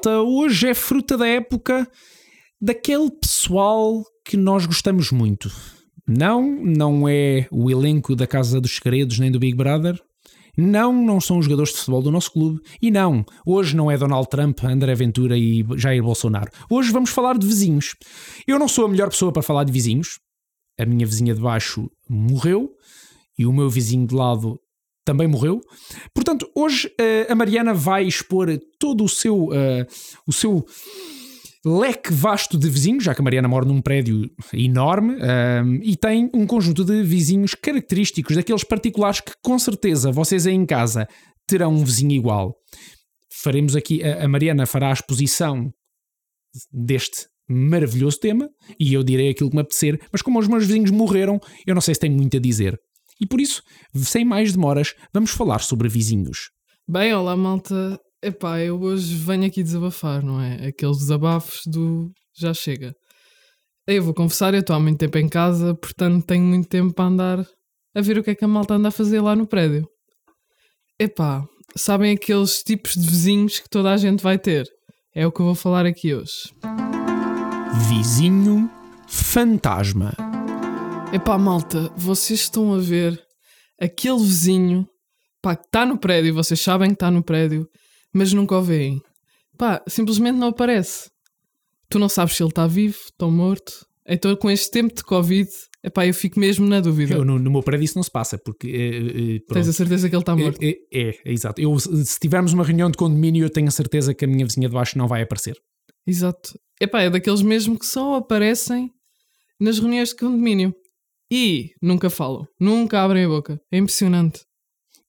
Malta. Hoje é fruta da época daquele pessoal que nós gostamos muito. Não, não é o elenco da Casa dos Segredos nem do Big Brother. Não, não são os jogadores de futebol do nosso clube. E não, hoje não é Donald Trump, André Ventura e Jair Bolsonaro. Hoje vamos falar de vizinhos. Eu não sou a melhor pessoa para falar de vizinhos. A minha vizinha de baixo morreu e o meu vizinho de lado também morreu. Portanto, hoje uh, a Mariana vai expor todo o seu, uh, o seu leque vasto de vizinhos, já que a Mariana mora num prédio enorme um, e tem um conjunto de vizinhos característicos, daqueles particulares que com certeza vocês aí em casa terão um vizinho igual. Faremos aqui, a, a Mariana fará a exposição deste maravilhoso tema e eu direi aquilo que me apetecer, mas como os meus vizinhos morreram, eu não sei se tenho muito a dizer. E por isso, sem mais demoras, vamos falar sobre vizinhos. Bem, olá malta. Epá, eu hoje venho aqui desabafar, não é? Aqueles desabafos do já chega. Eu vou confessar, eu estou há muito tempo em casa, portanto tenho muito tempo para andar a ver o que é que a malta anda a fazer lá no prédio. Epá, sabem aqueles tipos de vizinhos que toda a gente vai ter? É o que eu vou falar aqui hoje. Vizinho fantasma. Epá, malta, vocês estão a ver aquele vizinho pá, que está no prédio, vocês sabem que está no prédio, mas nunca o veem. Pá, simplesmente não aparece. Tu não sabes se ele está vivo, está morto. Então, com este tempo de Covid, epá, eu fico mesmo na dúvida. Eu, no, no meu prédio isso não se passa, porque. É, é, Tens a certeza que ele está morto? É, é, é, exato. Eu, se tivermos uma reunião de condomínio, eu tenho a certeza que a minha vizinha de baixo não vai aparecer. Exato. Epá, é daqueles mesmo que só aparecem nas reuniões de condomínio. E nunca falam, nunca abrem a boca. É impressionante.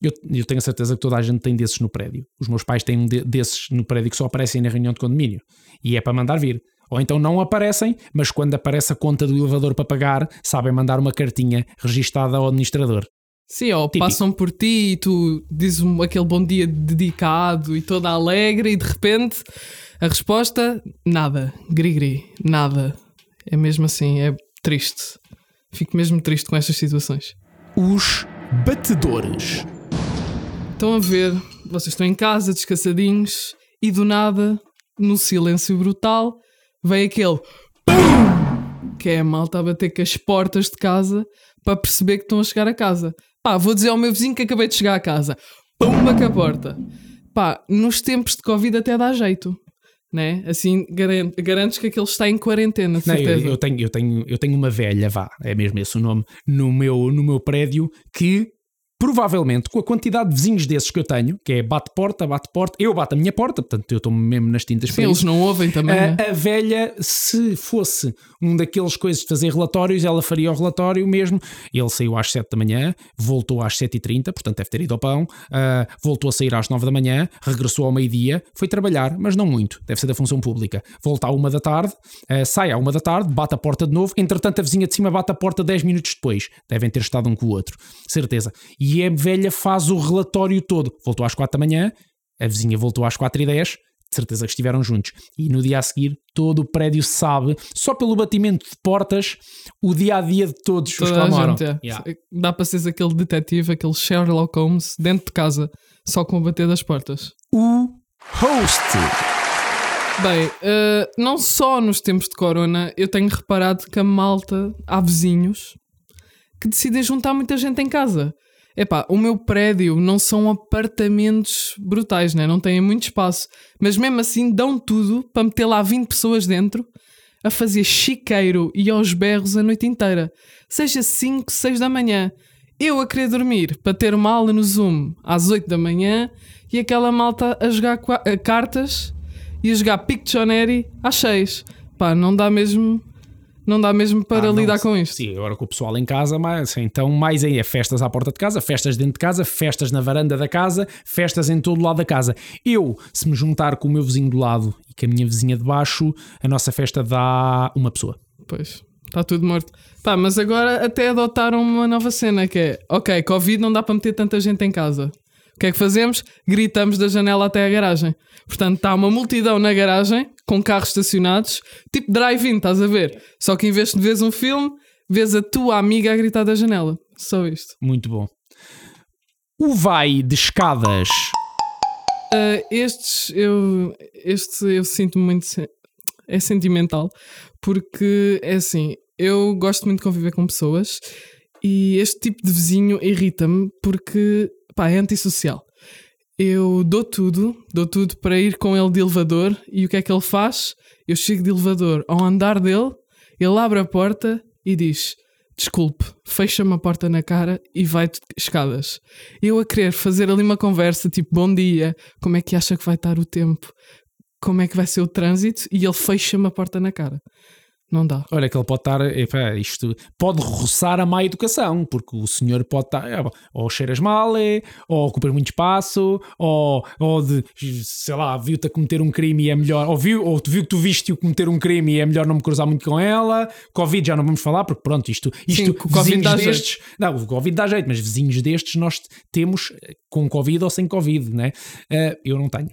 Eu, eu, tenho a certeza que toda a gente tem desses no prédio. Os meus pais têm de, desses no prédio que só aparecem na reunião de condomínio. E é para mandar vir. Ou então não aparecem, mas quando aparece a conta do elevador para pagar, sabem mandar uma cartinha registada ao administrador. Sim, ou Típico. passam por ti e tu dizes aquele bom dia dedicado e toda alegre e de repente a resposta, nada. Gri-gri, nada. É mesmo assim, é triste. Fico mesmo triste com estas situações. Os batedores. Estão a ver, vocês estão em casa, descansadinhos, e do nada, no silêncio brutal, vem aquele PUM! Que é a malta a bater com as portas de casa para perceber que estão a chegar a casa. Pá, vou dizer ao meu vizinho que acabei de chegar a casa. Pumba com a porta. Pá, nos tempos de Covid até dá jeito né? Assim garantes que aquele está em quarentena, de Não, eu, eu, tenho, eu, tenho, eu tenho uma velha, vá, é mesmo esse o nome, no meu, no meu prédio que provavelmente com a quantidade de vizinhos desses que eu tenho, que é bate porta, bate porta, eu bato a minha porta, portanto eu estou mesmo nas tintas Sim, eles não ouvem também. A, né? a, velha, se fosse um daqueles coisas de fazer relatórios, ela faria o relatório mesmo. Ele saiu às 7 da manhã, voltou às 7h30, portanto deve ter ido ao pão, uh, voltou a sair às 9 da manhã, regressou ao meio-dia, foi trabalhar, mas não muito, deve ser da função pública. Volta à 1 da tarde, uh, sai à 1 da tarde, bate a porta de novo, entretanto a vizinha de cima bate a porta 10 minutos depois. Devem ter estado um com o outro, certeza. E a velha faz o relatório todo. Voltou às 4 da manhã, a vizinha voltou às 4 e 10, de certeza que estiveram juntos. E no dia a seguir, todo o prédio sabe, só pelo batimento de portas, o dia a dia de todos Toda os que. Gente, é. yeah. Dá para ser aquele detetive, aquele Sherlock Holmes, dentro de casa, só com o bater das portas. O host. Bem, uh, não só nos tempos de corona, eu tenho reparado que a malta, há vizinhos que decidem juntar muita gente em casa. Epá, o meu prédio não são apartamentos brutais, né? não têm muito espaço, mas mesmo assim dão tudo para meter lá 20 pessoas dentro a fazer chiqueiro e aos berros a noite inteira, seja 5, 6 da manhã. Eu a querer dormir para ter uma aula no Zoom às 8 da manhã e aquela malta a jogar cartas e a jogar Pictionary às 6. Pá, não dá mesmo não dá mesmo para ah, lidar não, com isto. Sim, agora com o pessoal em casa, mas, então mais aí é festas à porta de casa, festas dentro de casa, festas na varanda da casa, festas em todo o lado da casa. Eu, se me juntar com o meu vizinho do lado e com a minha vizinha de baixo, a nossa festa dá uma pessoa. Pois, está tudo morto. Pá, mas agora até adotaram uma nova cena que é, ok, Covid não dá para meter tanta gente em casa. O que é que fazemos? Gritamos da janela até a garagem. Portanto, está uma multidão na garagem, com carros estacionados, tipo drive-in, estás a ver? Só que em vez de veres um filme, vês a tua amiga a gritar da janela. Só isto. Muito bom. O vai de escadas. Uh, estes, eu, este eu sinto muito. É sentimental, porque é assim, eu gosto muito de conviver com pessoas e este tipo de vizinho irrita-me porque pá, é antissocial. Eu dou tudo, dou tudo para ir com ele de elevador e o que é que ele faz? Eu chego de elevador ao andar dele, ele abre a porta e diz: Desculpe, fecha-me a porta na cara e vai escadas. Eu a querer fazer ali uma conversa tipo: Bom dia, como é que acha que vai estar o tempo? Como é que vai ser o trânsito? E ele fecha-me a porta na cara. Não dá. Olha, que ele pode estar, epá, isto pode roçar a má educação, porque o senhor pode estar, é, ou cheiras mal, é, ou ocupas muito espaço, ou, ou de, sei lá, viu-te a cometer um crime e é melhor, ou viu, ou viu que tu viste-o cometer um crime e é melhor não me cruzar muito com ela. Covid já não vamos falar, porque pronto, isto, isto Sim, Covid dá destes, não, o Covid dá jeito, mas vizinhos destes nós temos com Covid ou sem Covid, né? Eh, eu não tenho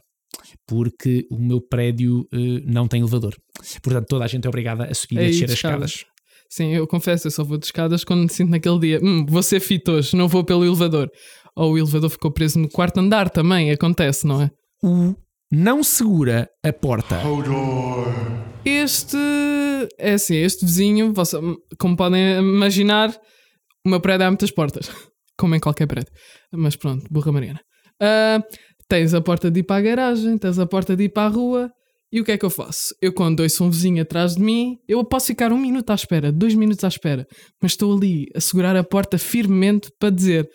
porque o meu prédio eh, não tem elevador. Portanto, toda a gente é obrigada a subir e a É ir descer de as escadas. Sim, eu confesso, eu só vou de escadas quando me sinto naquele dia. Hum, vou ser fit hoje, não vou pelo elevador. Ou o elevador ficou preso no quarto andar também, acontece, não é? O não segura a porta. Este é assim, este vizinho, você- como podem imaginar, o meu prédio há muitas portas, como em qualquer prédio. Mas pronto, burra Mariana. Ah, tens a porta de ir para a garagem, tens a porta de ir para a rua. E o que é que eu faço? Eu, quando ouço um vizinho atrás de mim, eu posso ficar um minuto à espera, dois minutos à espera, mas estou ali a segurar a porta firmemente para dizer,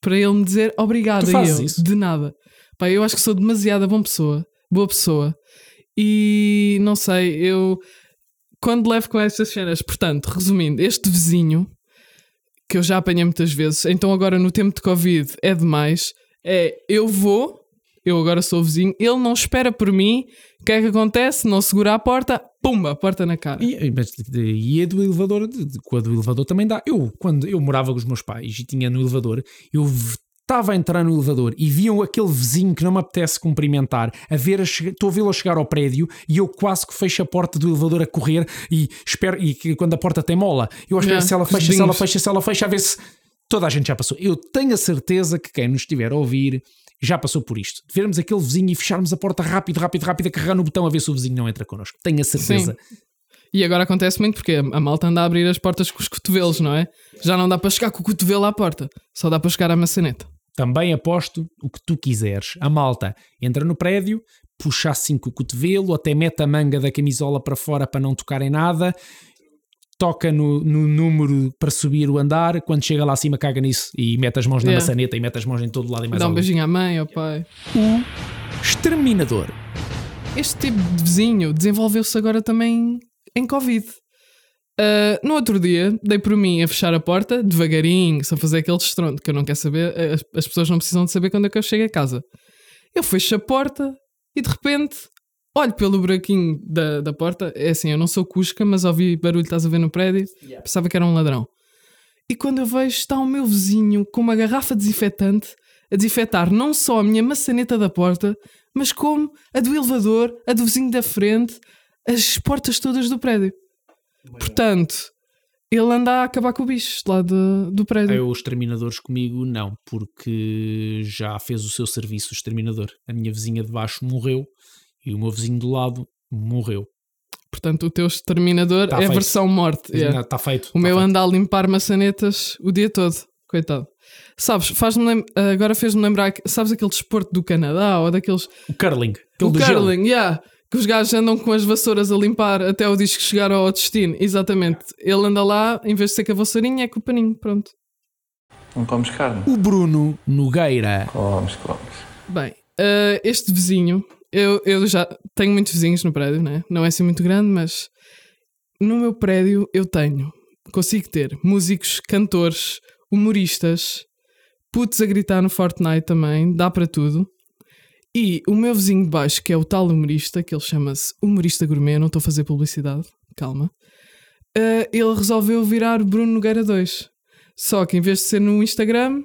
para ele me dizer obrigado a ele, isso? de nada. Pá, eu acho que sou demasiada boa pessoa, boa pessoa. E não sei, eu quando levo com estas cenas, portanto, resumindo, este vizinho que eu já apanhei muitas vezes, então agora no tempo de Covid é demais. É eu vou, eu agora sou o vizinho, ele não espera por mim, o que é que acontece? Não segura a porta, pumba, porta na cara. E, mas, e a do elevador, com a do elevador também dá. Eu, quando eu morava com os meus pais e tinha no elevador, eu estava a entrar no elevador e viam aquele vizinho que não me apetece cumprimentar, a ver estou a vê-lo a chegar ao prédio e eu quase que fecho a porta do elevador a correr e espero, e que quando a porta tem mola, eu espero Yeah, se ela fecha, se ela fecha, se ela fecha, a ver se toda a gente já passou. Eu tenho a certeza que quem nos estiver a ouvir já passou por isto. De vermos aquele vizinho e fecharmos a porta rápido, rápido, rápido, a carregar no botão a ver se o vizinho não entra connosco. Tenho a certeza. E agora acontece muito porque a malta anda a abrir as portas com os cotovelos, não é? Já não dá para chegar com o cotovelo à porta, só dá para chegar à maçaneta. Também aposto o que tu quiseres. A malta entra no prédio, puxa assim com o cotovelo, até mete a manga da camisola para fora para não tocar em nada, toca no, no número para subir o andar, quando chega lá acima caga nisso e mete as mãos na Yeah. maçaneta e mete as mãos em todo lado e mais Dá um beijinho à mãe, ao pai. Exterminador. Este tipo de vizinho desenvolveu-se agora também em Covid. Ah, no outro dia, dei por mim a fechar a porta, devagarinho, sem fazer aquele estrondo, que eu não quero saber, as, as pessoas não precisam de saber quando é que eu chego a casa. Eu fecho a porta e de repente olho pelo buraquinho da, da porta. É assim, eu não sou cusca, mas ouvi barulho, estás a ver no prédio, pensava que era um ladrão. E quando eu vejo, está o meu vizinho com uma garrafa desinfetante a desinfetar não só a minha maçaneta da porta, mas como a do elevador, a do vizinho da frente, as portas todas do prédio. Portanto, ele anda a acabar com o bicho lá do, do prédio. Eu, os exterminadores comigo, não, porque já fez o seu serviço o exterminador. A minha vizinha de baixo morreu e o meu vizinho do lado morreu. Portanto, o teu exterminador Tá é a versão morte. yeah. Está feito. O tá meu feito. anda a limpar maçanetas o dia todo. Coitado. Sabes, faz-me lem- agora fez-me lembrar, que- sabes aquele desporto do Canadá ou daqueles. O curling. aquele o do gelo. curling, yeah. Que os gajos andam com as vassouras a limpar até o disco chegar ao destino. Exatamente. Ele anda lá, em vez de ser com a vassourinha, é com o paninho. Pronto. Não comes carne? O Bruno Nogueira. Comes, comes. Bem, eh, este vizinho, eu, eu já tenho muitos vizinhos no prédio, né? Não é assim muito grande, mas no meu prédio eu tenho, consigo ter músicos, cantores, humoristas, putos a gritar no Fortnite também, dá para tudo. E o meu vizinho de baixo, que é o tal humorista, que ele chama-se Humorista Gourmet, não estou a fazer publicidade, calma. eh, ele resolveu virar Bruno Nogueira 2. Só que em vez de ser no Instagram,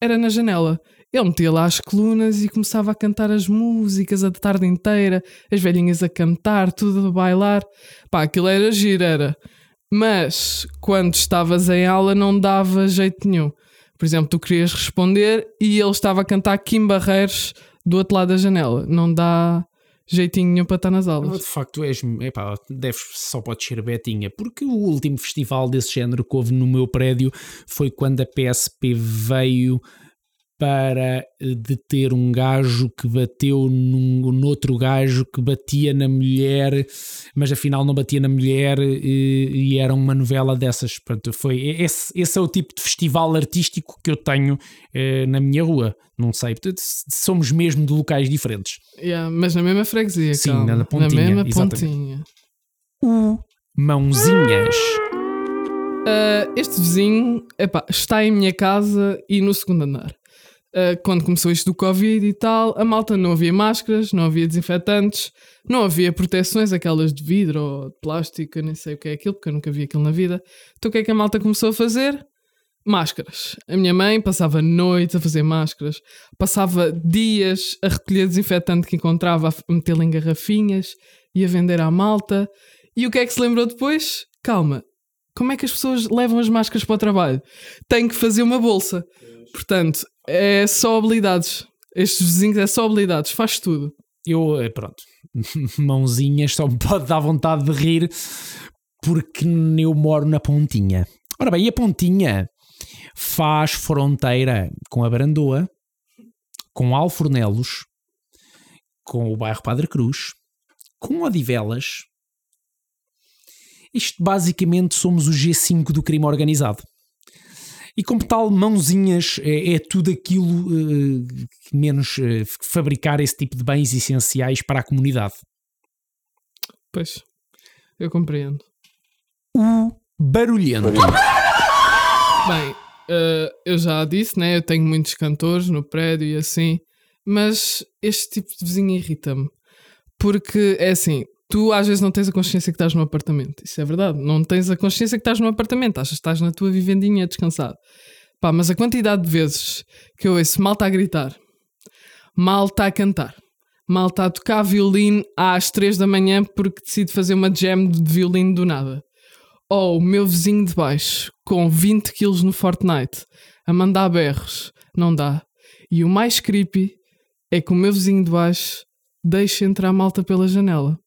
era na janela. Ele metia lá as colunas e começava a cantar as músicas a tarde inteira, as velhinhas a cantar, tudo a bailar. Pá, aquilo era giro, era. Mas quando estavas em aula não dava jeito nenhum. Por exemplo, tu querias responder e ele estava a cantar Kim Barreiros do outro lado da janela. Não dá jeitinho nenhum para estar nas aulas. De facto, és, epá, deves, só podes ser Betinha, porque o último festival desse género que houve no meu prédio foi quando a PSP veio para eh, deter um gajo que bateu num, noutro gajo que batia na mulher, mas afinal não batia na mulher e, e era uma novela dessas. Portanto, foi, esse, esse, é o tipo de festival artístico que eu tenho eh, na minha rua. Não sei, portanto, somos mesmo de locais diferentes. Yeah, mas na mesma freguesia, Sim, calma. na pontinha. Na mesma exatamente. pontinha. O Mãozinhas. Uh, este vizinho epá, está em minha casa e no segundo andar. Uh, quando começou isto do Covid e tal, a malta não havia máscaras, não havia desinfetantes, não havia proteções, aquelas de vidro ou de plástico, nem sei o que é aquilo, porque eu nunca vi aquilo na vida. Então o que é que a malta começou a fazer? Máscaras. A minha mãe passava noites a fazer máscaras, passava dias a recolher desinfetante que encontrava, a metê-lo em garrafinhas e a vender à malta. E o que é que se lembrou depois? Calma, como é que as pessoas levam as máscaras para o trabalho? Tem que fazer uma bolsa. Portanto, é só habilidades. Estes vizinhos é só habilidades, faz tudo. Eu, eh, pronto, mãozinhas, só me pode dar vontade de rir porque eu moro na Pontinha. Ora bem, e a Pontinha faz fronteira com a Barandoa, com Alfornelos, com o bairro Padre Cruz, com Odivelas. Isto basicamente somos o G5 do crime organizado. E como tal, mãozinhas é, é tudo aquilo uh, menos uh, fabricar esse tipo de bens essenciais para a comunidade. Pois, eu compreendo. O barulhento. Bem, uh, eu já disse, né? Eu tenho muitos cantores no prédio e assim, mas este tipo de vizinho irrita-me. Porque é assim, tu às vezes não tens a consciência que estás no apartamento. Isso é verdade. Não tens a consciência que estás no apartamento. Achas que estás na tua vivendinha descansado. Pá, mas a quantidade de vezes que eu ouço mal está a gritar, mal está a cantar, mal está a tocar violino às 3 da manhã porque decide fazer uma jam de violino do nada. Ou o meu vizinho de baixo com 20 quilos no Fortnite a mandar berros. Não dá. E o mais creepy é que o meu vizinho de baixo deixa entrar malta pela janela.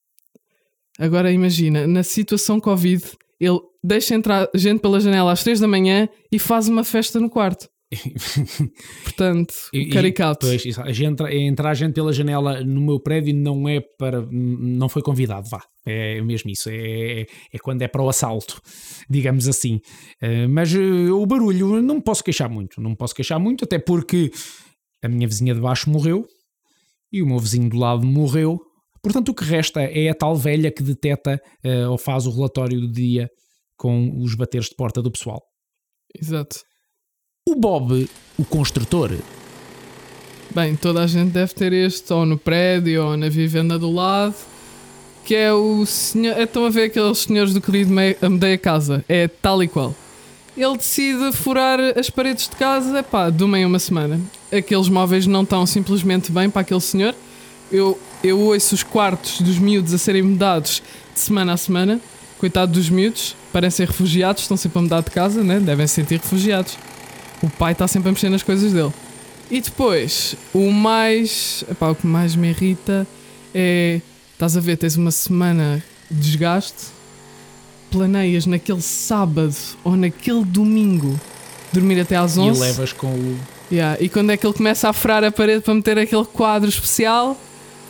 Agora imagina, na situação Covid, ele deixa entrar gente pela janela às 3 da manhã e faz uma festa no quarto. Portanto, E- e- caricato. Pois, a gente, entrar gente pela janela no meu prédio não é para. não foi convidado, vá. É mesmo isso. É, é quando é para o assalto, digamos assim. Eh, mas eh, o barulho, não me posso queixar muito. Não me posso queixar muito, até porque a minha vizinha de baixo morreu e o meu vizinho do lado morreu. Portanto, o que resta é a tal velha que deteta eh, ou faz o relatório do dia com os bateres de porta do pessoal. Exato. O Bob, o construtor, Bem, toda a gente deve ter este, ou no prédio, ou na vivenda do lado, que é o senhor. Estão a ver aqueles senhores do querido Me- a Casa? É tal e qual. Ele decide furar as paredes de casa, pá, de uma em uma semana. Aqueles móveis não estão simplesmente bem para aquele senhor. Eu, eu ouço os quartos dos miúdos a serem mudados de semana a semana. Coitado dos miúdos, parecem refugiados, estão sempre a mudar de casa, né? Devem se sentir refugiados. O pai está sempre a mexer nas coisas dele. E depois, o mais. Epá, o que mais me irrita é. Estás a ver, tens uma semana de desgaste, planeias naquele sábado ou naquele domingo dormir até às e 11. levas com o. Yeah, E quando é que ele começa a furar a parede para meter aquele quadro especial?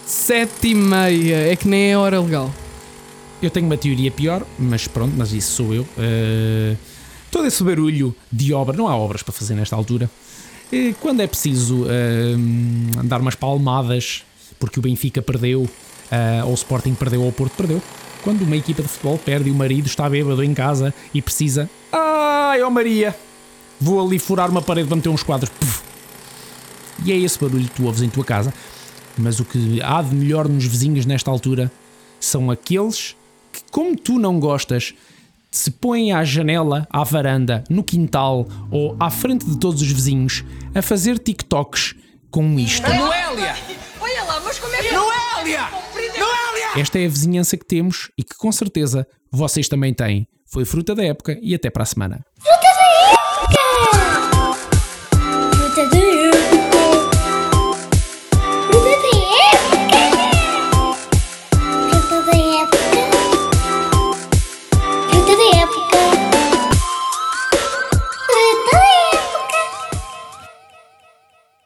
Sete e meia. É que nem é hora legal. Eu tenho uma teoria pior, mas pronto, mas isso sou eu. Uh, todo esse barulho de obra, não há obras para fazer nesta altura. Uh, quando é preciso uh, dar umas palmadas porque o Benfica perdeu, ou o Sporting perdeu, ou o Porto perdeu. Quando uma equipa de futebol perde e o marido está bêbado em casa e precisa. Ai, ó Maria! Vou ali furar uma parede para meter uns quadros. Puf. E é esse barulho que tu ouves em tua casa. Mas o que há de melhor nos vizinhos nesta altura são aqueles que, como tu não gostas, se põem à janela, à varanda, no quintal ou à frente de todos os vizinhos a fazer TikToks com isto. Noélia! Olha lá, mas como é que. Noélia! Noélia! Esta é a vizinhança que temos e que com certeza vocês também têm. Foi fruta da época e até para a semana. Fruta